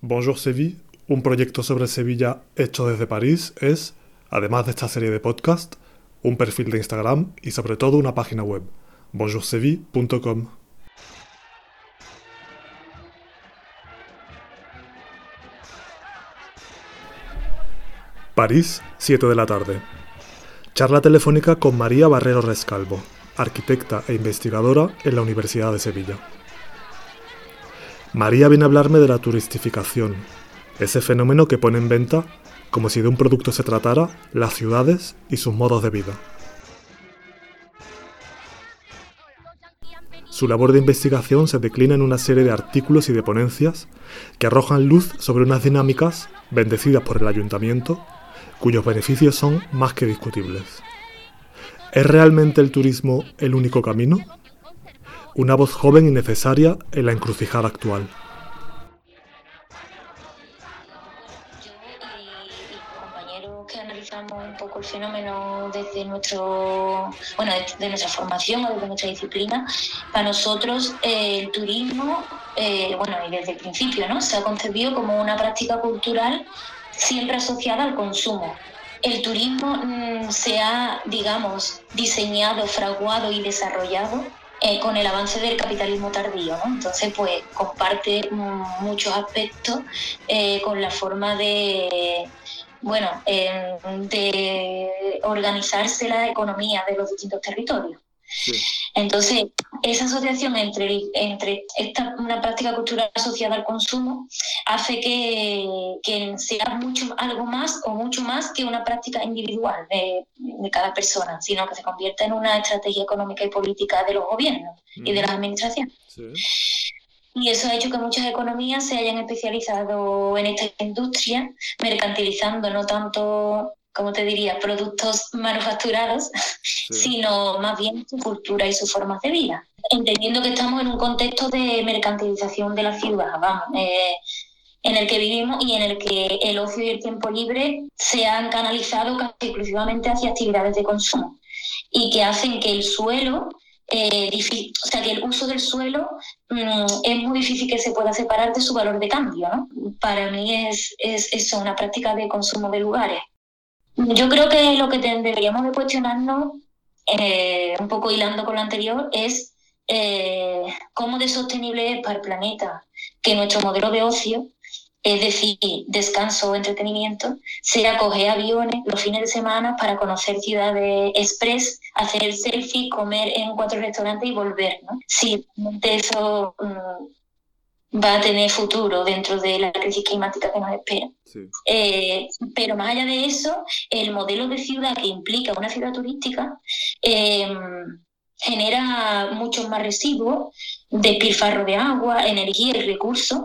Bonjour Seville, un proyecto sobre Sevilla hecho desde París, es, además de esta serie de podcast, un perfil de Instagram y sobre todo una página web, bonjourseville.com. París, 7 de la tarde. Charla telefónica con María Barrero Rescalvo, arquitecta e investigadora en la Universidad de Sevilla. María viene a hablarme de la turistificación, ese fenómeno que pone en venta, como si de un producto se tratara, las ciudades y sus modos de vida. Su labor de investigación se declina en una serie de artículos y de ponencias que arrojan luz sobre unas dinámicas bendecidas por el ayuntamiento, cuyos beneficios son más que discutibles. ¿Es realmente el turismo el único camino? Una voz joven y necesaria en la encrucijada actual. un poco el fenómeno desde nuestro bueno de, nuestra formación o desde nuestra disciplina para nosotros eh, el turismo eh, bueno y desde el principio no se ha concebido como una práctica cultural siempre asociada al consumo el turismo mm, se ha digamos diseñado fraguado y desarrollado eh, con el avance del capitalismo tardío. ¿no? Entonces, pues comparte muchos aspectos eh, con la forma de, bueno, de organizarse la economía de los distintos territorios. Entonces, esa asociación entre, entre esta, una práctica cultural asociada al consumo hace que, sea mucho, algo más o mucho más que una práctica individual de, cada persona, sino que se convierta en una estrategia económica y política de los gobiernos y de las administraciones. Y eso ha hecho que muchas economías se hayan especializado en esta industria, mercantilizando no tanto como te diría, productos manufacturados, sino más bien su cultura y sus formas de vida. Entendiendo que estamos en un contexto de mercantilización de la ciudad, vamos, eh, en el que vivimos y en el que el ocio y el tiempo libre se han canalizado casi exclusivamente hacia actividades de consumo y que hacen que el suelo eh, o sea, que el uso del suelo mm, es muy difícil que se pueda separar de su valor de cambio. ¿no? Para mí es, es eso, una práctica de consumo de lugares. Yo creo que lo que deberíamos de cuestionarnos, eh, un poco hilando con lo anterior, es eh, cómo de sostenible es para el planeta que nuestro modelo de ocio, es decir, descanso o entretenimiento, sea coger aviones los fines de semana para conocer ciudades express, hacer selfie, comer en cuatro restaurantes y volver. ¿no? Sí, eso mm, va a tener futuro dentro de la crisis climática que nos espera. Eh, pero más allá de eso, el modelo de ciudad que implica una ciudad turística em, genera muchos más residuos, despilfarro de agua, energía y recursos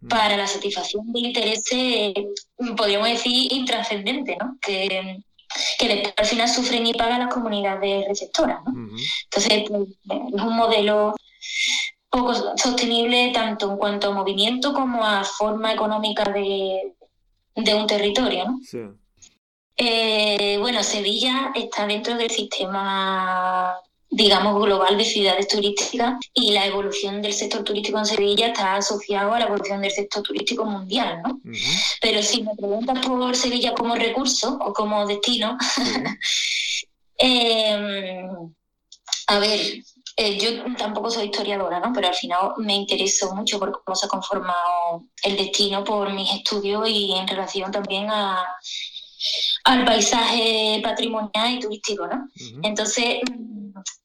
mm. para la satisfacción de intereses, podríamos decir, intrascendentes, ¿no? que, que al final sufren y pagan las comunidades receptoras. Entonces, pues, es un modelo poco sostenible tanto en cuanto a movimiento como a forma económica de, un territorio. ¿no? Eh, bueno, Sevilla está dentro del sistema digamos, global de ciudades turísticas y la evolución del sector turístico en Sevilla está asociado a la evolución del sector turístico mundial, ¿no? Pero si me preguntas por Sevilla como recurso o como destino, eh, a ver, eh, yo tampoco soy historiadora, ¿no? pero al final me interesó mucho por cómo se ha conformado el destino por mis estudios y en relación también a, al paisaje patrimonial y turístico. ¿no? Entonces,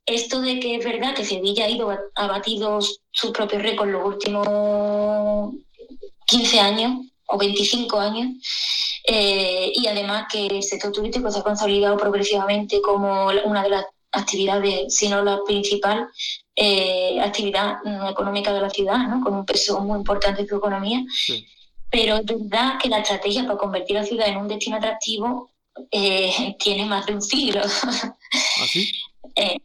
esto de que es verdad que Sevilla ha ido ha batido sus propios récords los últimos 15 años o 25 años, eh, y además que el sector turístico se ha consolidado progresivamente como una de las actividades, sino la principal eh, actividad económica de la ciudad, ¿no? con un peso muy importante en su economía. Pero es verdad que la estrategia para convertir la ciudad en un destino atractivo eh, tiene más de un siglo. ¿Ah, eh,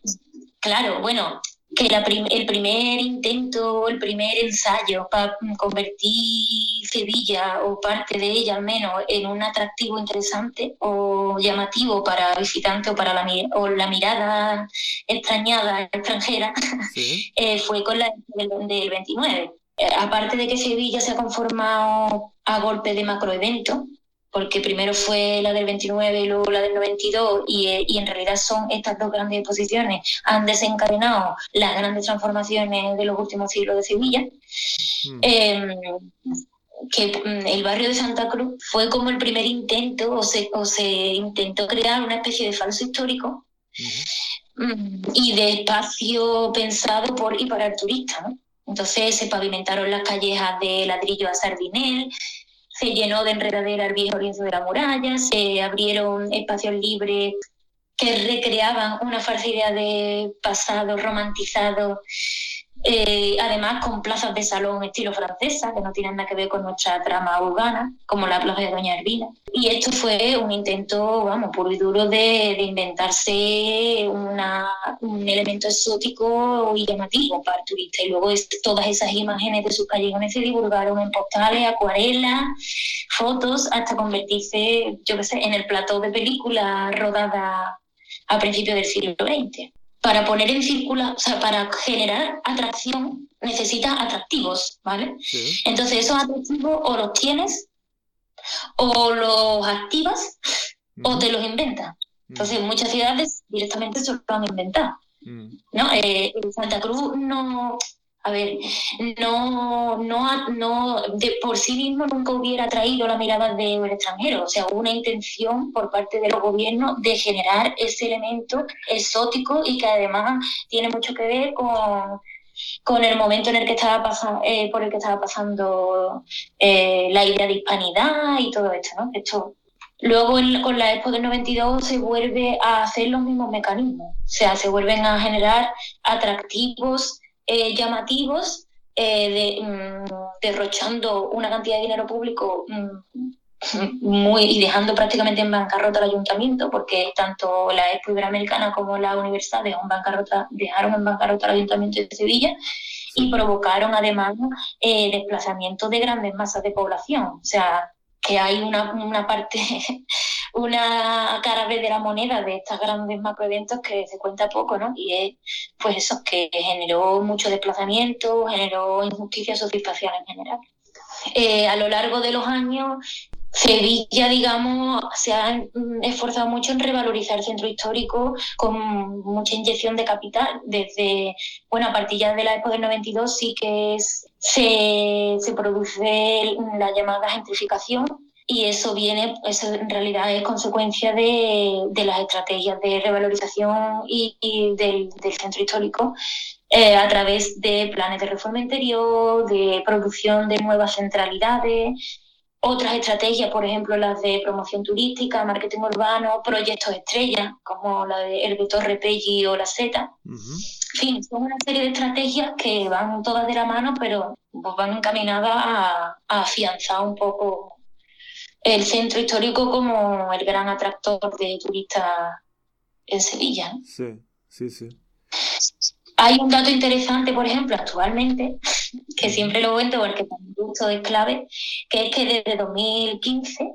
claro, bueno, que el primer intento, el primer ensayo para convertir Sevilla o parte de ella al menos en un atractivo interesante o llamativo para visitantes o para la, o la mirada extrañada extranjera eh, fue con la del, del 29. eh, aparte de que Sevilla se ha conformado a golpe de macroeventos, porque primero fue la del 29 y luego la del 92, y, y, en realidad son estas dos grandes exposiciones, han desencadenado las grandes transformaciones de los últimos siglos de Sevilla. Mm. Em, que mm, el barrio de Santa Cruz fue como el primer intento, o se, o se intentó crear una especie de falso histórico mm, y de espacio pensado por y para el turista. Entonces se pavimentaron las callejas de ladrillo a sardinel, se llenó de enredadera el viejo lienzo de la muralla, se abrieron espacios libres que recreaban una falsa idea de pasado romantizado eh, además con plazas de salón estilo francesa, que no tienen nada que ver con nuestra trama urbana, como la plaza de Doña Elvina. Y esto fue un intento, vamos, puro y duro de, inventarse un elemento exótico y llamativo para el turista. Y luego todas esas imágenes de sus callejones se divulgaron en postales, acuarelas, fotos, hasta convertirse, yo qué sé, en el plató de película rodada a principios del siglo XX para poner en círculo, o sea, para generar atracción, necesitas atractivos, ¿vale? Entonces, esos atractivos o los tienes, o los activas, o te los inventas. Entonces, muchas ciudades directamente se lo han inventado. ¿no? Eh, en Santa Cruz no, a ver, no, no, no, de por sí mismo nunca hubiera traído la mirada del extranjero, o sea, una intención por parte del gobierno de generar ese elemento exótico y que además tiene mucho que ver con, con el momento en el que estaba pasando, eh, por el que estaba pasando eh, la idea de hispanidad y todo esto, ¿no? Esto Luego con la Expo del 92 se vuelve a hacer los mismos mecanismos, o sea, se vuelven a generar atractivos eh, llamativos, eh, mm, derrochando una cantidad de dinero público mm, muy, y dejando prácticamente en bancarrota el ayuntamiento, porque tanto la Expo Iberoamericana como la Universidad dejaron, bancarrota, dejaron en bancarrota el ayuntamiento de Sevilla y provocaron además eh, desplazamiento de grandes masas de población. O sea, que hay una, una parte una cara de la moneda de estos grandes macroeventos que se cuenta poco, ¿no? Y es, pues eso, que generó mucho desplazamiento, generó injusticia socioespacial en general. Eh, a lo largo de los años, Sevilla, digamos, se ha esforzado mucho en revalorizar el centro histórico con mucha inyección de capital. Desde, bueno, a partir ya de la época del 92 sí que se, se produce la llamada gentrificación, y eso viene, eso en realidad es consecuencia de, las estrategias de revalorización y, del, centro histórico eh, a través de planes de reforma interior, de producción de nuevas centralidades, otras estrategias, por ejemplo, las de promoción turística, marketing urbano, proyectos estrellas, como la de El Torre Pelli o la Z. En fin, son una serie de estrategias que van todas de la mano, pero pues, van encaminadas a afianzar un poco el centro histórico como el gran atractor de turistas en Sevilla. Sí, sí, sí. Hay un dato interesante, por ejemplo, actualmente, que siempre lo cuento porque también es clave, que es que desde 2015,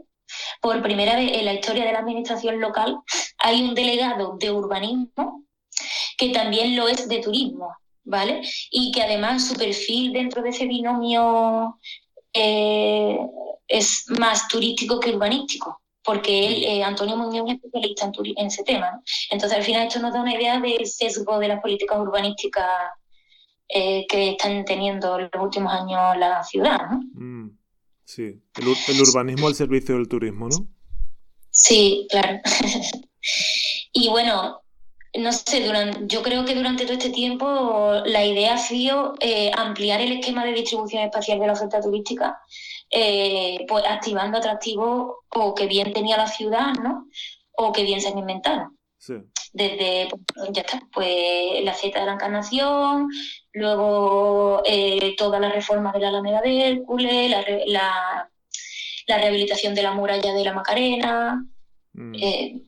por primera vez en la historia de la administración local, hay un delegado de urbanismo que también lo es de turismo, ¿vale? Y que además su perfil dentro de ese binomio eh, es más turístico que urbanístico, porque él, eh, Antonio Muñoz es especialista en, ese tema. Entonces, al final, esto nos da una idea del sesgo de las políticas urbanísticas eh, que están teniendo en los últimos años la ciudad. Mm, sí, el, urbanismo al servicio del turismo, ¿no? Sí, claro. y bueno, no sé, durante, yo creo que durante todo este tiempo la idea ha sido eh, ampliar el esquema de distribución espacial de la oferta turística eh, pues activando atractivos o que bien tenía la ciudad, ¿no? O que bien se han inventado. Desde, pues, ya está, pues la Z de la Encarnación, luego eh, toda la reforma de la Alameda de Hércules, la, la, rehabilitación de la muralla de la Macarena. Mm. Eh,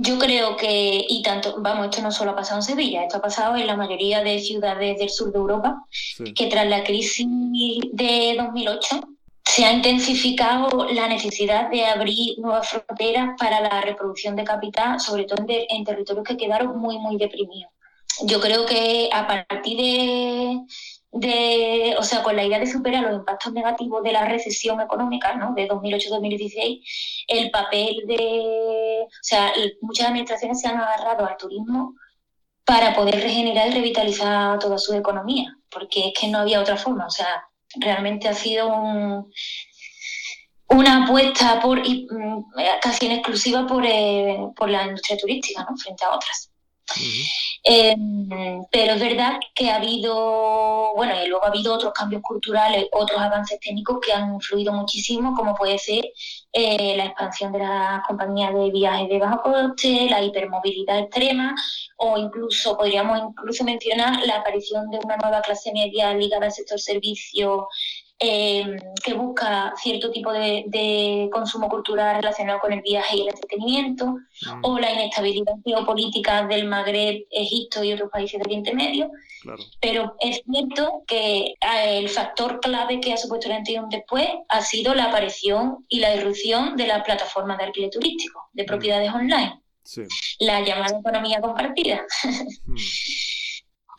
yo creo que, y tanto, vamos, esto no solo ha pasado en Sevilla, esto ha pasado en la mayoría de ciudades del sur de Europa, que tras la crisis de 2008 se ha intensificado la necesidad de abrir nuevas fronteras para la reproducción de capital, sobre todo en, territorios que quedaron muy, muy deprimidos. Yo creo que a partir de, de, o sea, con la idea de superar los impactos negativos de la recesión económica, ¿no? De 2008-2016, el papel de, o sea, muchas administraciones se han agarrado al turismo para poder regenerar y revitalizar toda su economía, porque es que no había otra forma, o sea, realmente ha sido una apuesta por mm, casi en exclusiva por, eh, por la industria turística, ¿no? Frente a otras. Em, pero es verdad que ha habido, bueno, y luego ha habido otros cambios culturales, otros avances técnicos que han influido muchísimo, como puede ser eh, la expansión de las compañías de viajes de bajo coste, la hipermovilidad extrema, o incluso podríamos incluso mencionar la aparición de una nueva clase media ligada al sector servicio eh, que busca cierto tipo de, consumo cultural relacionado con el viaje y el entretenimiento, mm. o la inestabilidad geopolítica del Magreb, Egipto y otros países del Oriente Medio. Pero es cierto que eh, el factor clave que ha supuesto el antes después ha sido la aparición y la irrupción de las plataformas de alquiler turístico, de mm. propiedades online. La llamada economía compartida. Mm.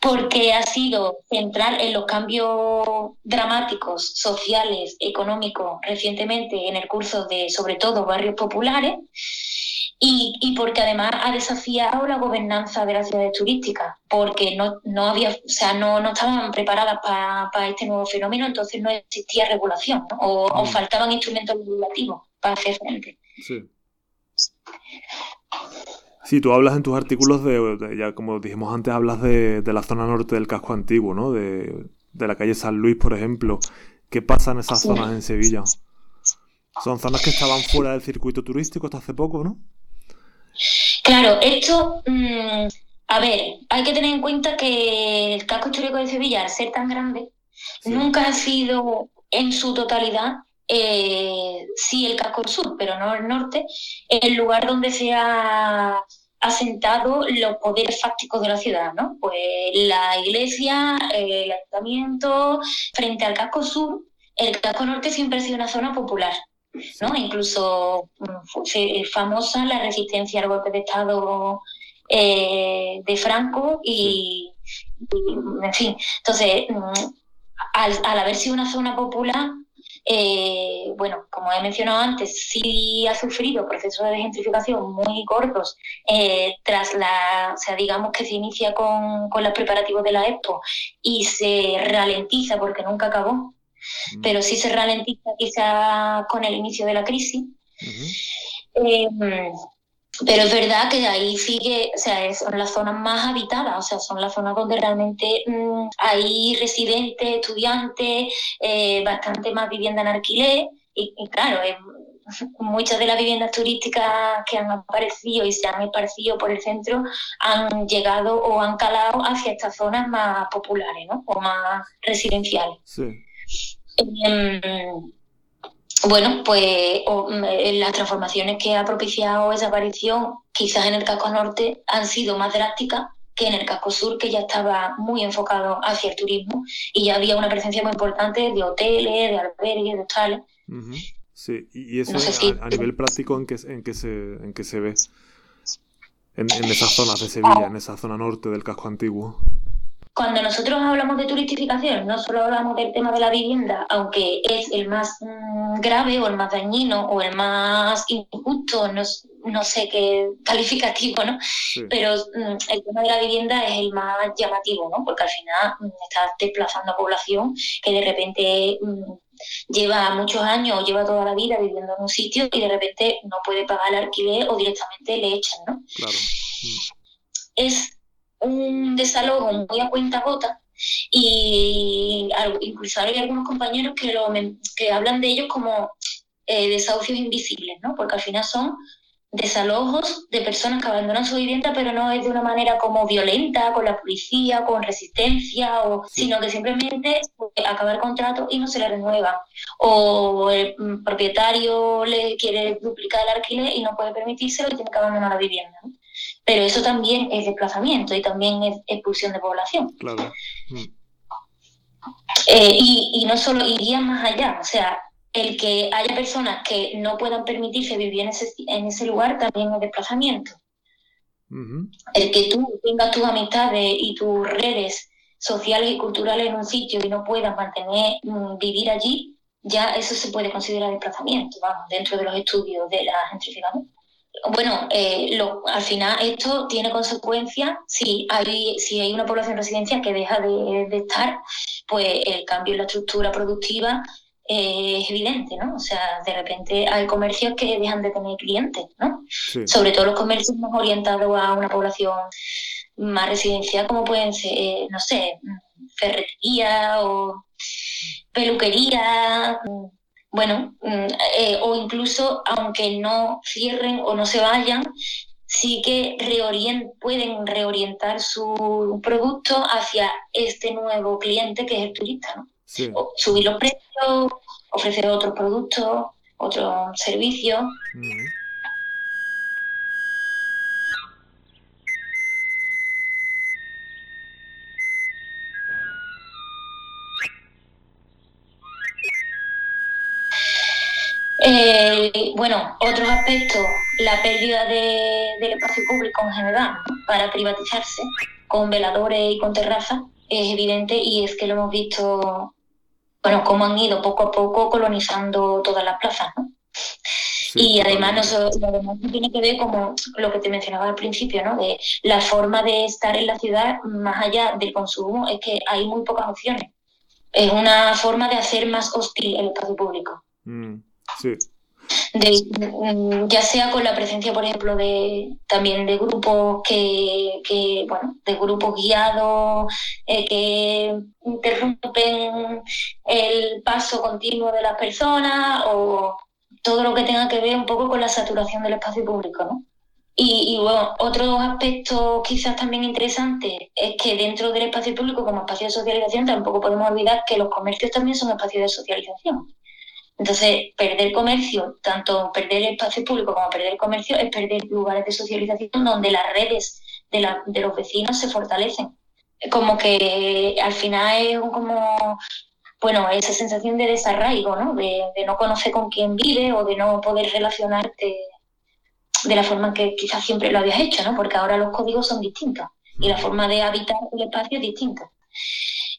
porque ha sido central en los cambios dramáticos sociales, económicos recientemente en el curso de sobre todo barrios populares y, porque además ha desafiado la gobernanza de las ciudades turísticas, porque no, no había, o sea, no, no estaban preparadas para este nuevo fenómeno, entonces no existía regulación O, o, mm. faltaban instrumentos regulativos para hacer frente. Sí. Sí, tú hablas en tus artículos de, ya como dijimos antes, hablas de, la zona norte del casco antiguo, ¿no? De, la calle San Luis, por ejemplo. ¿Qué pasa en esas zonas en Sevilla? Son zonas que estaban fuera del circuito turístico hasta hace poco, ¿no? Claro, esto, mm, a ver, hay que tener en cuenta que el casco histórico de Sevilla, al ser tan grande, nunca ha sido en su totalidad eh, sí el casco sur, pero no el norte, el lugar donde se ha asentado los poderes fácticos de la ciudad, ¿no? Pues la iglesia, el ayuntamiento, frente al casco sur, el casco norte siempre ha sido una zona popular, ¿no? Incluso mm, famosa la resistencia al golpe de Estado eh, de Franco y, en fin, entonces, mm, al, al haber sido una zona popular, eh, bueno, como he mencionado antes, sí ha sufrido procesos de gentrificación muy cortos eh, tras la, o sea, digamos que se inicia con, con los preparativos de la Expo y se ralentiza porque nunca acabó, mm. pero sí se ralentiza quizá con el inicio de la crisis. Pero es verdad que ahí sigue, o sea, son las zonas más habitadas, o sea, son las zonas donde realmente mm, hay residentes, estudiantes, eh, bastante más vivienda en alquiler. Y, claro, muchas de las viviendas turísticas que han aparecido y se han esparcido por el centro han llegado o han calado hacia estas zonas más populares, ¿no? O más residenciales. Sí. Em, bueno, pues mm, eh, las transformaciones que ha propiciado esa aparición, quizás en el casco norte, han sido más drásticas que en el casco sur, que ya estaba muy enfocado hacia el turismo y ya había una presencia muy importante de hoteles, de albergues, de hostales. Sí, y eso a, nivel práctico, ¿en qué, en qué, se, en qué se ve? En, en esas zonas de Sevilla, en esa zona norte del casco antiguo. Cuando nosotros hablamos de turistificación, no solo hablamos del tema de la vivienda, aunque es el más mm, grave o el más dañino o el más injusto, no, sé qué calificativo, ¿no? Pero mm, el tema de la vivienda es el más llamativo, ¿no? Porque al final mm, estás desplazando a población que de repente lleva muchos años o lleva toda la vida viviendo en un sitio y de repente no puede pagar el alquiler o directamente le echan, ¿no? Claro. Es un desalojo muy a cuenta gota y incluso hay algunos compañeros que, lo, que hablan de ellos como eh, desahucios invisibles, ¿no? porque al final son desalojos de personas que abandonan su vivienda, pero no es de una manera como violenta, con la policía, con resistencia, o, sino que simplemente acaba el contrato y no se le renueva. O el propietario le quiere duplicar el alquiler y no puede permitírselo y tiene que abandonar la vivienda. Pero eso también es desplazamiento y también es expulsión de población. Claro. Mm. Eh, y, no solo iría más allá, o sea, el que haya personas que no puedan permitirse vivir en ese, en ese lugar también es desplazamiento. El que tú tengas tus amistades y tus redes sociales y culturales en un sitio y no puedan mantener, mm, vivir allí, ya eso se puede considerar desplazamiento, vamos, dentro de los estudios de la gentrificación. Bueno, eh, al final esto tiene consecuencias si hay, si hay una población residencial que deja de, estar, pues el cambio en la estructura productiva eh, es evidente, ¿no? O sea, de repente hay comercios que dejan de tener clientes, ¿no? Sobre todo los comercios más orientados a una población más residencial, como pueden ser, eh, no sé, ferretería o peluquería, bueno, mm, eh, o incluso aunque no cierren o no se vayan, sí que pueden reorientar su producto hacia este nuevo cliente que es el turista, ¿no? subir los precios, ofrecer otros productos, otros servicios. Eh, bueno, otros aspectos, la pérdida del espacio público en general para privatizarse con veladores y con terrazas es evidente y es que lo hemos visto, bueno, cómo han ido poco a poco colonizando todas las plazas, ¿no? y además, no tiene que ver como lo que te mencionaba al principio, ¿no? De la forma de estar en la ciudad, más allá del consumo, es que hay muy pocas opciones. Es una forma de hacer más hostil el espacio público. Mm. Sí. Mm, ya sea con la presencia, por ejemplo, de también de grupos que, que bueno, de grupos guiados eh, que interrumpen el paso continuo de las personas o todo lo que tenga que ver un poco con la saturación del espacio público. Y, y bueno, otro aspecto quizás también interesante es que dentro del espacio público como espacio de socialización tampoco podemos olvidar que los comercios también son espacios de socialización. Entonces, perder comercio, tanto perder el espacio público como perder comercio, es perder lugares de socialización donde las redes de, los vecinos se fortalecen. Como que al final es como, bueno, esa sensación de desarraigo, ¿no? De, no conocer con quién vive o de no poder relacionarte de la forma en que quizás siempre lo habías hecho, ¿no? Porque ahora los códigos son distintos y la forma de habitar el espacio es distinta.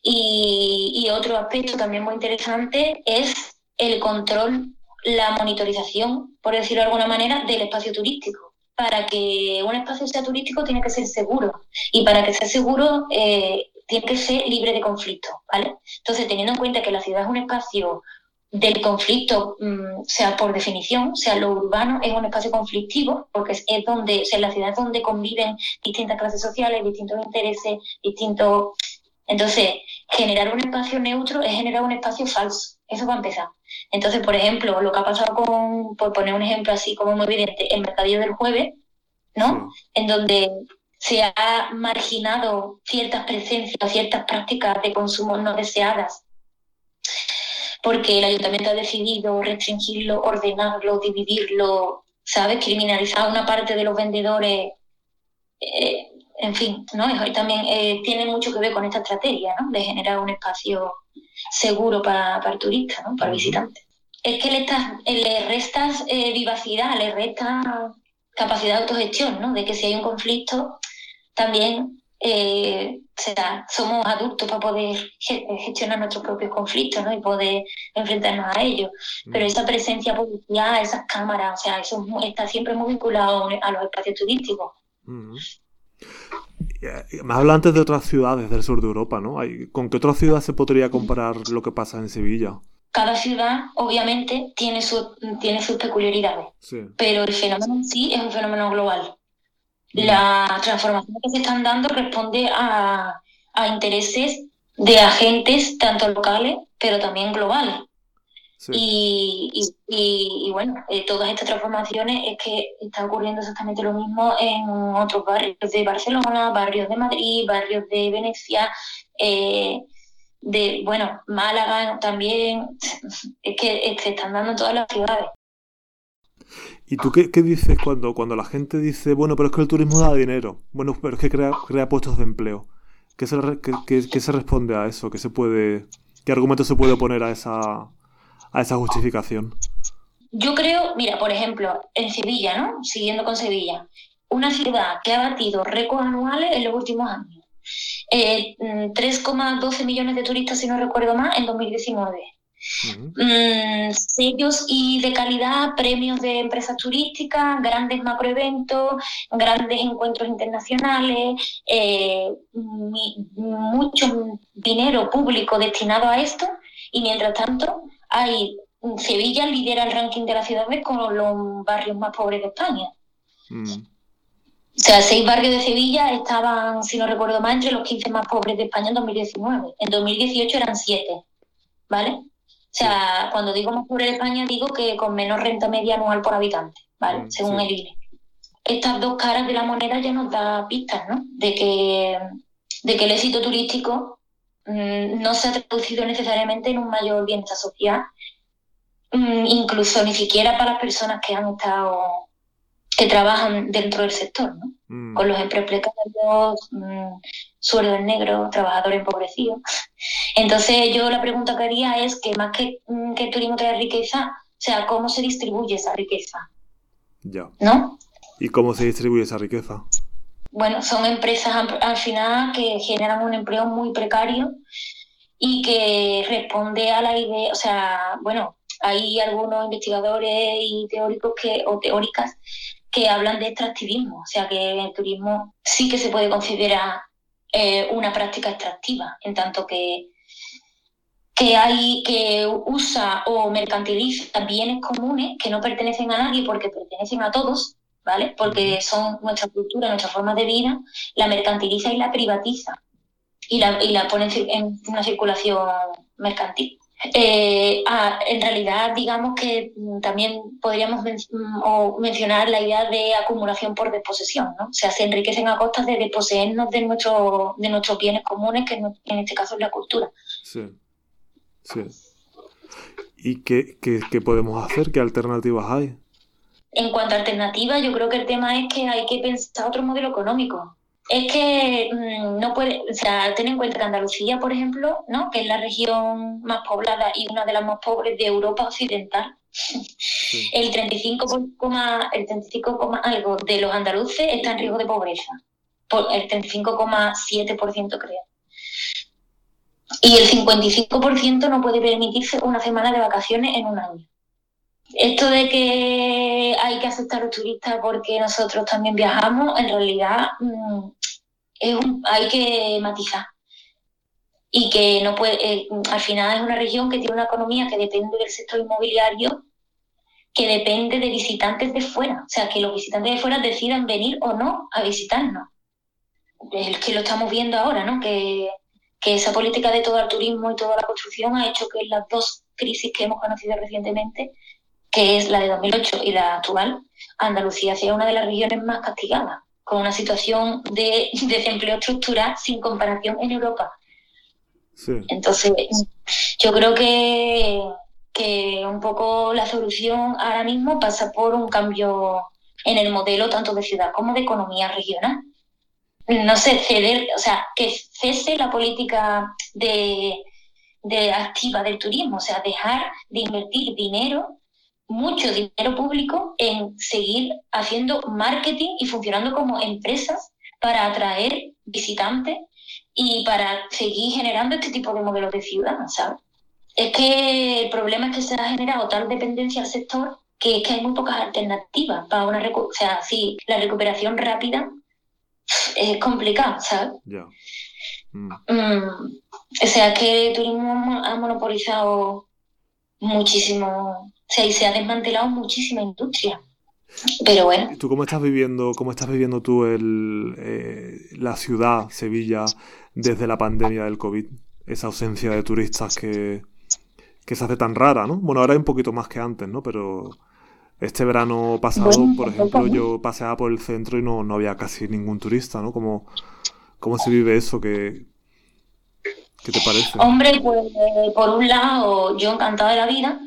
y otro aspecto también muy interesante es el control, la monitorización, por decirlo de alguna manera, del espacio turístico. Para que un espacio sea turístico tiene que ser seguro y para que sea seguro eh, tiene que ser libre de conflicto, ¿vale? Entonces, teniendo en cuenta que la ciudad es un espacio del conflicto, mm, sea por definición, sea lo urbano, es un espacio conflictivo, porque es, donde, o sea, la ciudad es donde conviven distintas clases sociales, distintos intereses, distintos... Entonces, generar un espacio neutro es generar un espacio falso. Eso va a empezar. Entonces, por ejemplo, lo que ha pasado con, por poner un ejemplo así como muy evidente, el mercadillo del jueves, ¿no? En donde se ha marginado ciertas presencias, ciertas prácticas de consumo no deseadas, porque el ayuntamiento ha decidido restringirlo, ordenarlo, dividirlo, ¿sabes? Criminalizar a una parte de los vendedores. Eh, en fin, ¿no? Hoy también eh, tiene mucho que ver con esta estrategia, ¿no? De generar un espacio seguro para, para el turista, ¿no? Para el visitante. Es que le, estás, le restas eh, vivacidad, le restas capacidad de autogestión, ¿no? De que si hay un conflicto, también eh, somos adultos para poder gestionar nuestros propios conflictos, ¿no? Y poder enfrentarnos a ellos. Pero esa presencia policial, esas cámaras, o sea, eso está siempre muy vinculado a los espacios turísticos. Me habla antes de otras ciudades del sur de Europa, ¿no? ¿Con qué otra ciudad se podría comparar lo que pasa en Sevilla? Cada ciudad, obviamente, tiene, su, tiene sus peculiaridades, pero el fenómeno en sí es un fenómeno global. Mm. La transformación que se están dando responde a, a intereses de agentes tanto locales, pero también globales. Y, y, bueno, eh, todas estas transformaciones es que está ocurriendo exactamente lo mismo en otros barrios de Barcelona, barrios de Madrid, barrios de Venecia, eh, de, bueno, Málaga también, es que se están dando en todas las ciudades. ¿Y tú qué, dices cuando, cuando la gente dice, bueno, pero es que el turismo da dinero? Bueno, pero es que crea, crea puestos de empleo. ¿Qué se, qué se responde a eso? ¿Qué, se puede, ¿Qué argumento se puede poner a esa, a esa justificación? Yo creo, mira, por ejemplo, en Sevilla, ¿no? Siguiendo con Sevilla, una ciudad que ha batido récords anuales en los últimos años. 3,12 millones de turistas, si no recuerdo más, en 2019. Mm, sellos y de calidad, premios de empresas turísticas, grandes macroeventos, grandes encuentros internacionales, eh, mucho dinero público destinado a esto y mientras tanto hay Sevilla lidera el ranking de las ciudades con los barrios más pobres de España. Mm. O sea, seis barrios de Sevilla estaban, si no recuerdo mal, entre los 15 más pobres de España en 2019. En 2018 eran siete, ¿vale? O sea, cuando digo más pobre de España, digo que con menos renta media anual por habitante, ¿vale? Mm, Según el INE. Estas dos caras de la moneda ya nos da pistas, ¿no? De que, de que el éxito turístico no se ha traducido necesariamente en un mayor bienestar social, mm, incluso ni siquiera para las personas que han estado que trabajan dentro del sector, ¿no? Mm. Con los empleos precarios, mm, sueldos negros, trabajadores empobrecidos. Entonces, yo la pregunta que haría es que más que, mm, que el turismo trae riqueza, o sea, ¿cómo se distribuye esa riqueza? Ya. ¿No? ¿Y cómo se distribuye esa riqueza? Bueno, son empresas al final que generan un empleo muy precario y que responde a la idea, o sea, bueno, hay algunos investigadores y teóricos que, o teóricas que hablan de extractivismo, o sea que el turismo sí que se puede considerar eh, una práctica extractiva, en tanto que, que hay que usa o mercantiliza bienes comunes que no pertenecen a nadie porque pertenecen a todos, ¿vale? Porque son nuestra cultura, nuestra forma de vida, la mercantiliza y la privatiza y la, y la pone en una circulación mercantil. Eh, ah, en realidad, digamos que mm, también podríamos mm, mencionar la idea de acumulación por desposesión, ¿no? O sea, se enriquecen a costa de desposeernos de, nuestro, de nuestros bienes comunes, que en este caso es la cultura. Sí, sí. ¿Y qué, qué podemos hacer? ¿Qué alternativas hay? En cuanto a alternativas, yo creo que el tema es que hay que pensar otro modelo económico es que mm, no puede, o sea, ten en cuenta que Andalucía, por ejemplo, ¿no? que es la región más poblada y una de las más pobres de Europa Occidental, el 35, el 35, algo de los andaluces está en riesgo de pobreza, por el 35,7% creo. Y el 55% no puede permitirse una semana de vacaciones en un año. Esto de que hay que aceptar a los turistas porque nosotros también viajamos, en realidad mm, es hay que matizar. Y que no puede, eh, al final es una región que tiene una economía que depende del sector inmobiliario, que depende de visitantes de fuera. O sea, que los visitantes de fuera decidan venir o no a visitarnos. Es que lo estamos viendo ahora, ¿no? Que, que esa política de todo el turismo y toda la construcción ha hecho que las dos crisis que hemos conocido recientemente que es la de 2008 y la actual, Andalucía sea una de las regiones más castigadas, con una situación de desempleo estructural sin comparación en Europa. Entonces, yo creo que, que un poco la solución ahora mismo pasa por un cambio en el modelo tanto de ciudad como de economía regional. No sé, ceder, o sea, que cese la política de, de activa del turismo, o sea, dejar de invertir dinero mucho dinero público en seguir haciendo marketing y funcionando como empresas para atraer visitantes y para seguir generando este tipo de modelos de ciudad, ¿sabes? Es que el problema es que se ha generado tal dependencia al sector que es que hay muy pocas alternativas para una o sea, sí, la recuperación rápida es complicada, ¿sabes? Mm. Mm, o sea, que el turismo ha monopolizado muchísimo sea, y se ha desmantelado muchísima industria. Pero bueno. ¿Tú cómo estás viviendo, cómo estás viviendo tú el, eh, la ciudad, Sevilla, desde la pandemia del COVID? Esa ausencia de turistas que, que se hace tan rara, ¿no? Bueno, ahora hay un poquito más que antes, ¿no? Pero este verano pasado, por ejemplo, yo paseaba por el centro y no, no había casi ningún turista, ¿no? ¿Cómo, cómo se vive eso? ¿Qué, ¿Qué te parece? Hombre, pues por un lado, yo encantada de la vida,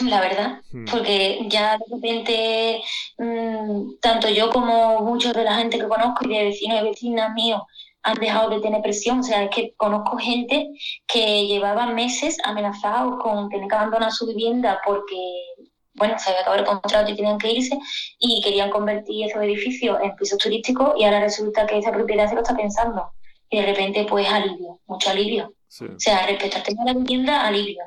la verdad, hmm. porque ya de repente, mm, tanto yo como muchos de la gente que conozco y de vecinos y vecinas míos han dejado de tener presión. O sea, es que conozco gente que llevaba meses amenazados con tener que abandonar su vivienda porque, bueno, se había acabado el contrato y tenían que irse y querían convertir esos edificios en pisos turísticos y ahora resulta que esa propiedad se lo está pensando y de repente pues alivio, mucho alivio. O sea, respecto al tema de la vivienda, alivio.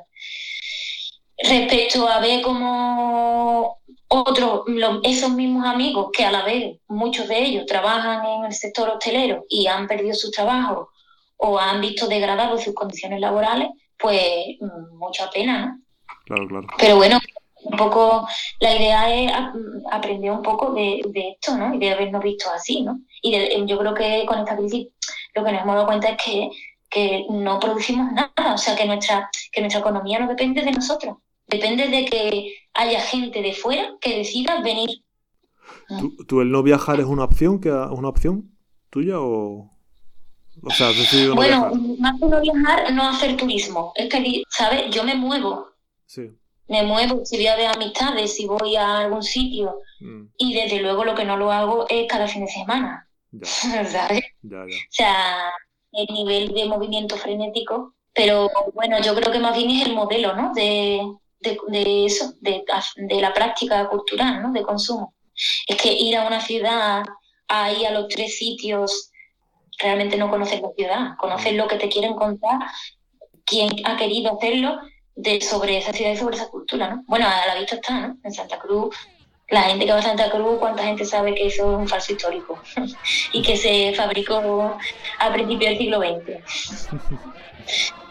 Respecto a ver cómo otros, esos mismos amigos que a la vez muchos de ellos trabajan en el sector hostelero y han perdido su trabajo o han visto degradados sus condiciones laborales, pues mm, mucha pena, ¿no? Claro, claro. Pero bueno, un poco la idea es aprender un poco de, esto, ¿no? Y de habernos visto así, ¿no? Y yo creo que con esta crisis lo que nos hemos dado cuenta es que, que no producimos nada, o sea, que nuestra, que nuestra economía no depende de nosotros, depende de que haya gente de fuera que decida venir. ¿Tú, el no viajar es una opción, que una opción tuya o...? O sea, has decidido no bueno, más que no viajar, no hacer turismo. Es que, ¿sabes? Yo me muevo. Sí me muevo, si voy a ver amistades, si voy a algún sitio. Mm. Y desde luego lo que no lo hago es cada fin de semana. ¿Sabes? O sea, el nivel de movimiento frenético. Pero bueno, yo creo que más bien es el modelo, ¿no? De, de, eso, de, de, la práctica cultural, ¿no? De consumo. Es que ir a una ciudad, ahí a los tres sitios, realmente no conoces la ciudad, conoces mm. lo que te quieren contar, quién ha querido hacerlo de, sobre esa ciudad y sobre esa cultura, ¿no? Bueno, a la vista está, ¿no? En Santa Cruz, la gente que va a Santa Cruz, ¿cuánta gente sabe que eso es un falso histórico? y que se fabricó a principios del siglo XX.